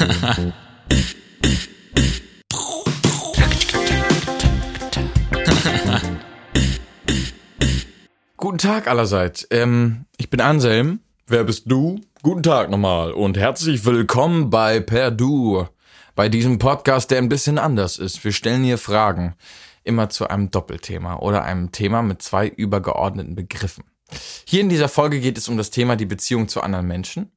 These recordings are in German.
Guten Tag allerseits. Ähm, ich bin Anselm. Wer bist du? Guten Tag nochmal und herzlich willkommen bei Perdu. Bei diesem Podcast, der ein bisschen anders ist. Wir stellen hier Fragen. Immer zu einem Doppelthema oder einem Thema mit zwei übergeordneten Begriffen. Hier in dieser Folge geht es um das Thema die Beziehung zu anderen Menschen.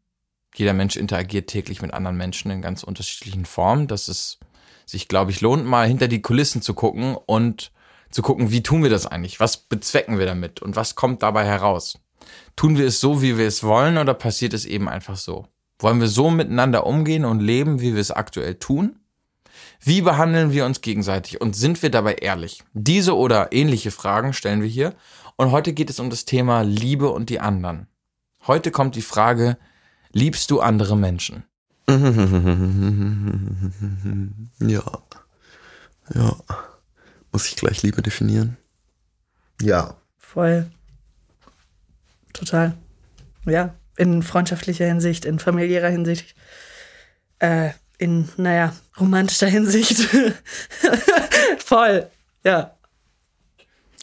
Jeder Mensch interagiert täglich mit anderen Menschen in ganz unterschiedlichen Formen. Dass es sich, glaube ich, lohnt, mal hinter die Kulissen zu gucken und zu gucken, wie tun wir das eigentlich? Was bezwecken wir damit? Und was kommt dabei heraus? Tun wir es so, wie wir es wollen, oder passiert es eben einfach so? Wollen wir so miteinander umgehen und leben, wie wir es aktuell tun? Wie behandeln wir uns gegenseitig und sind wir dabei ehrlich? Diese oder ähnliche Fragen stellen wir hier. Und heute geht es um das Thema Liebe und die anderen. Heute kommt die Frage, liebst du andere Menschen? Ja. Ja. Muss ich gleich Liebe definieren? Ja. Voll. Total. Ja. In freundschaftlicher Hinsicht, in familiärer Hinsicht, äh, in, naja, romantischer Hinsicht. Voll. Ja.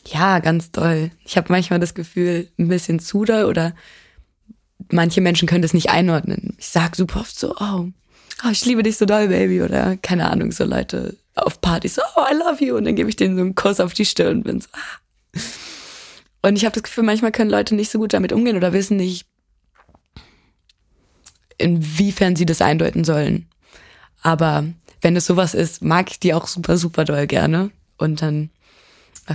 Ja, ganz doll. Ich habe manchmal das Gefühl, ein bisschen zu doll oder manche Menschen können das nicht einordnen. Ich sag super oft so, oh, oh, ich liebe dich so doll, Baby. Oder keine Ahnung, so Leute auf Partys, oh, I love you. Und dann gebe ich denen so einen Kuss auf die Stirn und bin so, ah. Und ich habe das Gefühl, manchmal können Leute nicht so gut damit umgehen oder wissen nicht, inwiefern sie das eindeuten sollen. Aber wenn es sowas ist, mag ich die auch super, super doll gerne. Und dann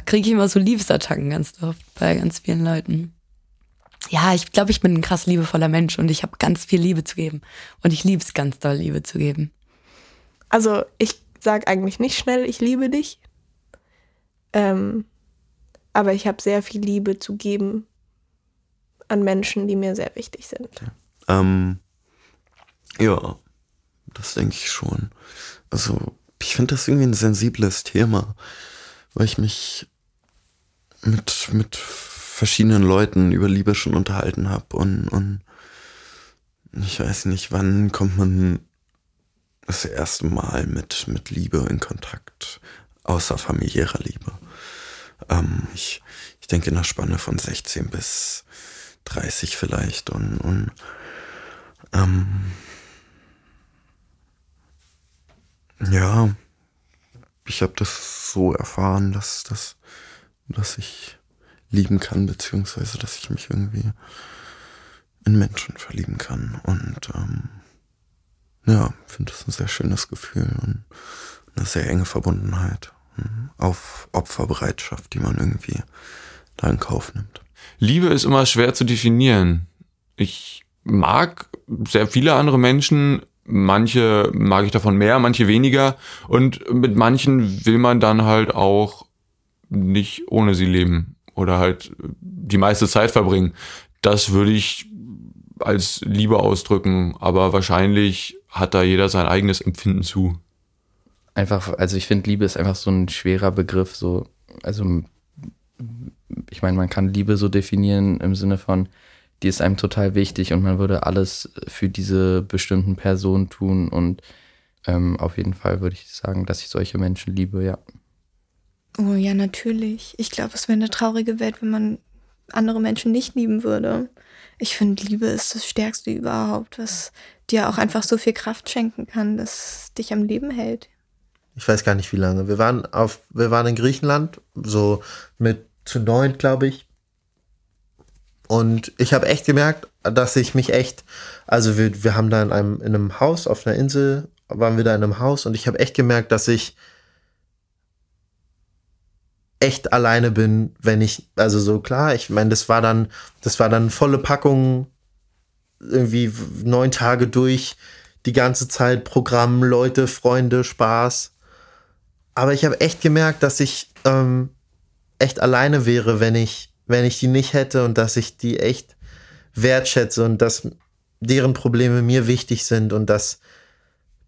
kriege ich immer so Liebesattacken ganz oft bei ganz vielen Leuten. Ja, ich glaube, ich bin ein krass liebevoller Mensch und ich habe ganz viel Liebe zu geben. Und ich liebe es ganz doll, Liebe zu geben. Also ich sage eigentlich nicht schnell, ich liebe dich. Ähm, aber ich habe sehr viel Liebe zu geben an Menschen, die mir sehr wichtig sind. Ähm, ja, das denke ich schon. Also, ich finde das irgendwie ein sensibles Thema, weil ich mich mit, mit verschiedenen Leuten über Liebe schon unterhalten habe und, und ich weiß nicht, wann kommt man das erste Mal mit, mit Liebe in Kontakt, außer familiärer Liebe. Ähm, ich, ich denke in der Spanne von 16 bis 30 vielleicht und, und ähm, ja, ich habe das so erfahren, dass, dass, dass ich lieben kann, beziehungsweise dass ich mich irgendwie in Menschen verlieben kann. Und ähm, ja, finde das ein sehr schönes Gefühl und eine sehr enge Verbundenheit auf Opferbereitschaft, die man irgendwie da in Kauf nimmt. Liebe ist immer schwer zu definieren. Ich mag sehr viele andere Menschen, manche mag ich davon mehr, manche weniger und mit manchen will man dann halt auch nicht ohne sie leben oder halt die meiste Zeit verbringen. Das würde ich als Liebe ausdrücken, aber wahrscheinlich hat da jeder sein eigenes Empfinden zu. Einfach, also ich finde, Liebe ist einfach so ein schwerer Begriff, so, also ich meine, man kann Liebe so definieren im Sinne von, die ist einem total wichtig und man würde alles für diese bestimmten Personen tun und ähm, auf jeden Fall würde ich sagen, dass ich solche Menschen liebe, ja. Oh ja, natürlich. Ich glaube, es wäre eine traurige Welt, wenn man andere Menschen nicht lieben würde. Ich finde, Liebe ist das Stärkste überhaupt, was dir auch einfach so viel Kraft schenken kann, dass dich am Leben hält. Ich weiß gar nicht, wie lange. Wir waren auf, wir waren in Griechenland, so mit zu neun, glaube ich. Und ich habe echt gemerkt, dass ich mich echt, also wir, wir haben da in einem, in einem Haus auf einer Insel, waren wir da in einem Haus und ich habe echt gemerkt, dass ich echt alleine bin, wenn ich, also so klar, ich meine, das war dann, das war dann volle Packung, irgendwie neun Tage durch, die ganze Zeit Programm, Leute, Freunde, Spaß. Aber ich habe echt gemerkt, dass ich ähm, echt alleine wäre, wenn ich, wenn ich die nicht hätte und dass ich die echt wertschätze und dass deren Probleme mir wichtig sind und dass,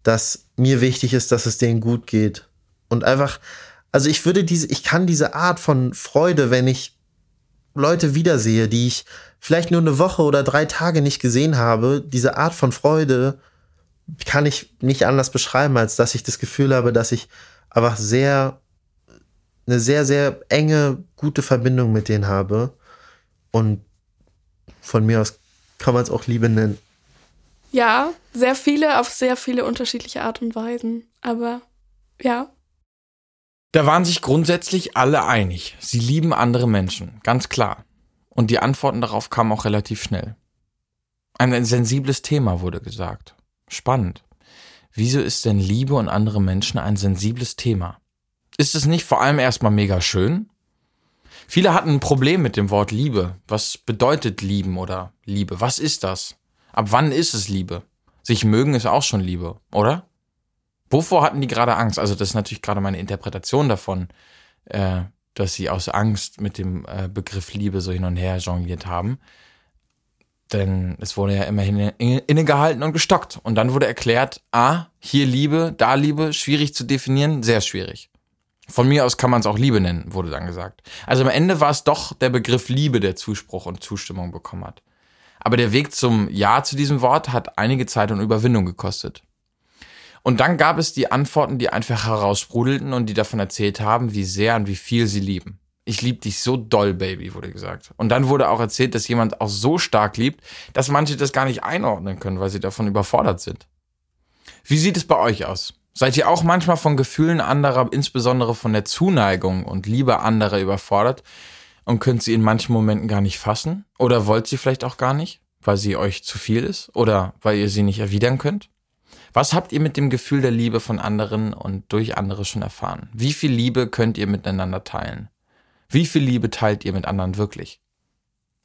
dass mir wichtig ist, dass es denen gut geht. Und einfach, also ich würde diese, ich kann diese Art von Freude, wenn ich Leute wiedersehe, die ich vielleicht nur eine Woche oder drei Tage nicht gesehen habe, diese Art von Freude kann ich nicht anders beschreiben, als dass ich das Gefühl habe, dass ich einfach sehr, eine sehr, sehr enge, gute Verbindung mit denen habe. Und von mir aus kann man es auch Liebe nennen. Ja, sehr viele auf sehr viele unterschiedliche Art und Weisen. Aber ja. Da waren sich grundsätzlich alle einig. Sie lieben andere Menschen, ganz klar. Und die Antworten darauf kamen auch relativ schnell. Ein sensibles Thema wurde gesagt. Spannend. Wieso ist denn Liebe und andere Menschen ein sensibles Thema? Ist es nicht vor allem erstmal mega schön? Viele hatten ein Problem mit dem Wort Liebe. Was bedeutet lieben oder Liebe? Was ist das? Ab wann ist es Liebe? Sich mögen ist auch schon Liebe, oder? Wovor hatten die gerade Angst? Also das ist natürlich gerade meine Interpretation davon, äh, dass sie aus Angst mit dem äh, Begriff Liebe so hin und her jongliert haben. Denn es wurde ja immerhin innegehalten und gestockt. Und dann wurde erklärt, ah, hier Liebe, da Liebe, schwierig zu definieren, sehr schwierig. Von mir aus kann man es auch Liebe nennen, wurde dann gesagt. Also am Ende war es doch der Begriff Liebe, der Zuspruch und Zustimmung bekommen hat. Aber der Weg zum Ja zu diesem Wort hat einige Zeit und Überwindung gekostet. Und dann gab es die Antworten, die einfach heraussprudelten und die davon erzählt haben, wie sehr und wie viel sie lieben ich liebe dich so doll, Baby, wurde gesagt. Und dann wurde auch erzählt, dass jemand auch so stark liebt, dass manche das gar nicht einordnen können, weil sie davon überfordert sind. Wie sieht es bei euch aus? Seid ihr auch manchmal von Gefühlen anderer, insbesondere von der Zuneigung und Liebe anderer überfordert und könnt sie in manchen Momenten gar nicht fassen? Oder wollt sie vielleicht auch gar nicht, weil sie euch zu viel ist? Oder weil ihr sie nicht erwidern könnt? Was habt ihr mit dem Gefühl der Liebe von anderen und durch andere schon erfahren? Wie viel Liebe könnt ihr miteinander teilen? Wie viel Liebe teilt ihr mit anderen wirklich?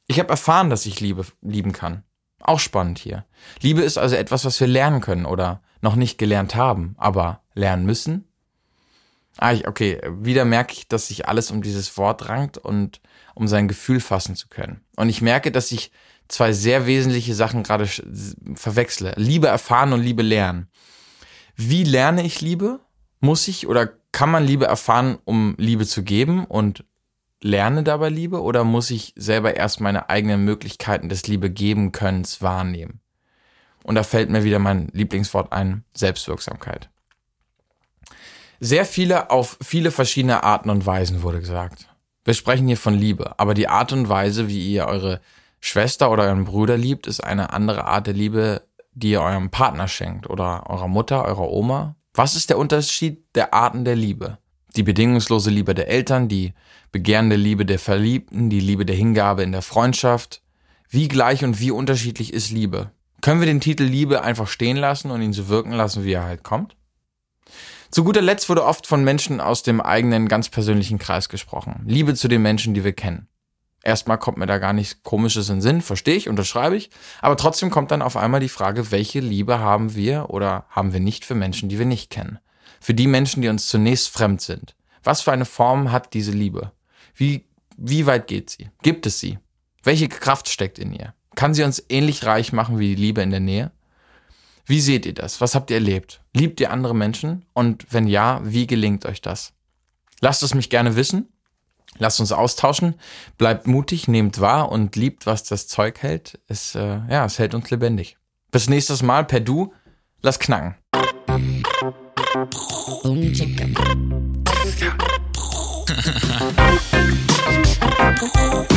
Ich habe erfahren, dass ich Liebe lieben kann. Auch spannend hier. Liebe ist also etwas, was wir lernen können oder noch nicht gelernt haben, aber lernen müssen. Ah, ich, okay, wieder merke ich, dass sich alles um dieses Wort rankt und um sein Gefühl fassen zu können. Und ich merke, dass ich zwei sehr wesentliche Sachen gerade verwechsle. Liebe erfahren und Liebe lernen. Wie lerne ich Liebe? Muss ich oder kann man Liebe erfahren, um Liebe zu geben? Und lerne dabei Liebe oder muss ich selber erst meine eigenen Möglichkeiten des Liebe geben Könnens wahrnehmen? Und da fällt mir wieder mein Lieblingswort ein, Selbstwirksamkeit. Sehr viele auf viele verschiedene Arten und Weisen wurde gesagt. Wir sprechen hier von Liebe, aber die Art und Weise, wie ihr eure Schwester oder euren Bruder liebt, ist eine andere Art der Liebe, die ihr eurem Partner schenkt oder eurer Mutter, eurer Oma. Was ist der Unterschied der Arten der Liebe? Die bedingungslose Liebe der Eltern, die begehrende Liebe der Verliebten, die Liebe der Hingabe in der Freundschaft. Wie gleich und wie unterschiedlich ist Liebe? Können wir den Titel Liebe einfach stehen lassen und ihn so wirken lassen, wie er halt kommt? Zu guter Letzt wurde oft von Menschen aus dem eigenen ganz persönlichen Kreis gesprochen. Liebe zu den Menschen, die wir kennen. Erstmal kommt mir da gar nichts Komisches in den Sinn, verstehe ich, unterschreibe ich. Aber trotzdem kommt dann auf einmal die Frage, welche Liebe haben wir oder haben wir nicht für Menschen, die wir nicht kennen? für die Menschen, die uns zunächst fremd sind. Was für eine Form hat diese Liebe? Wie, wie weit geht sie? Gibt es sie? Welche Kraft steckt in ihr? Kann sie uns ähnlich reich machen wie die Liebe in der Nähe? Wie seht ihr das? Was habt ihr erlebt? Liebt ihr andere Menschen? Und wenn ja, wie gelingt euch das? Lasst es mich gerne wissen. Lasst uns austauschen. Bleibt mutig, nehmt wahr und liebt, was das Zeug hält. Es, äh, ja, es hält uns lebendig. Bis nächstes Mal per Du. Lass knacken.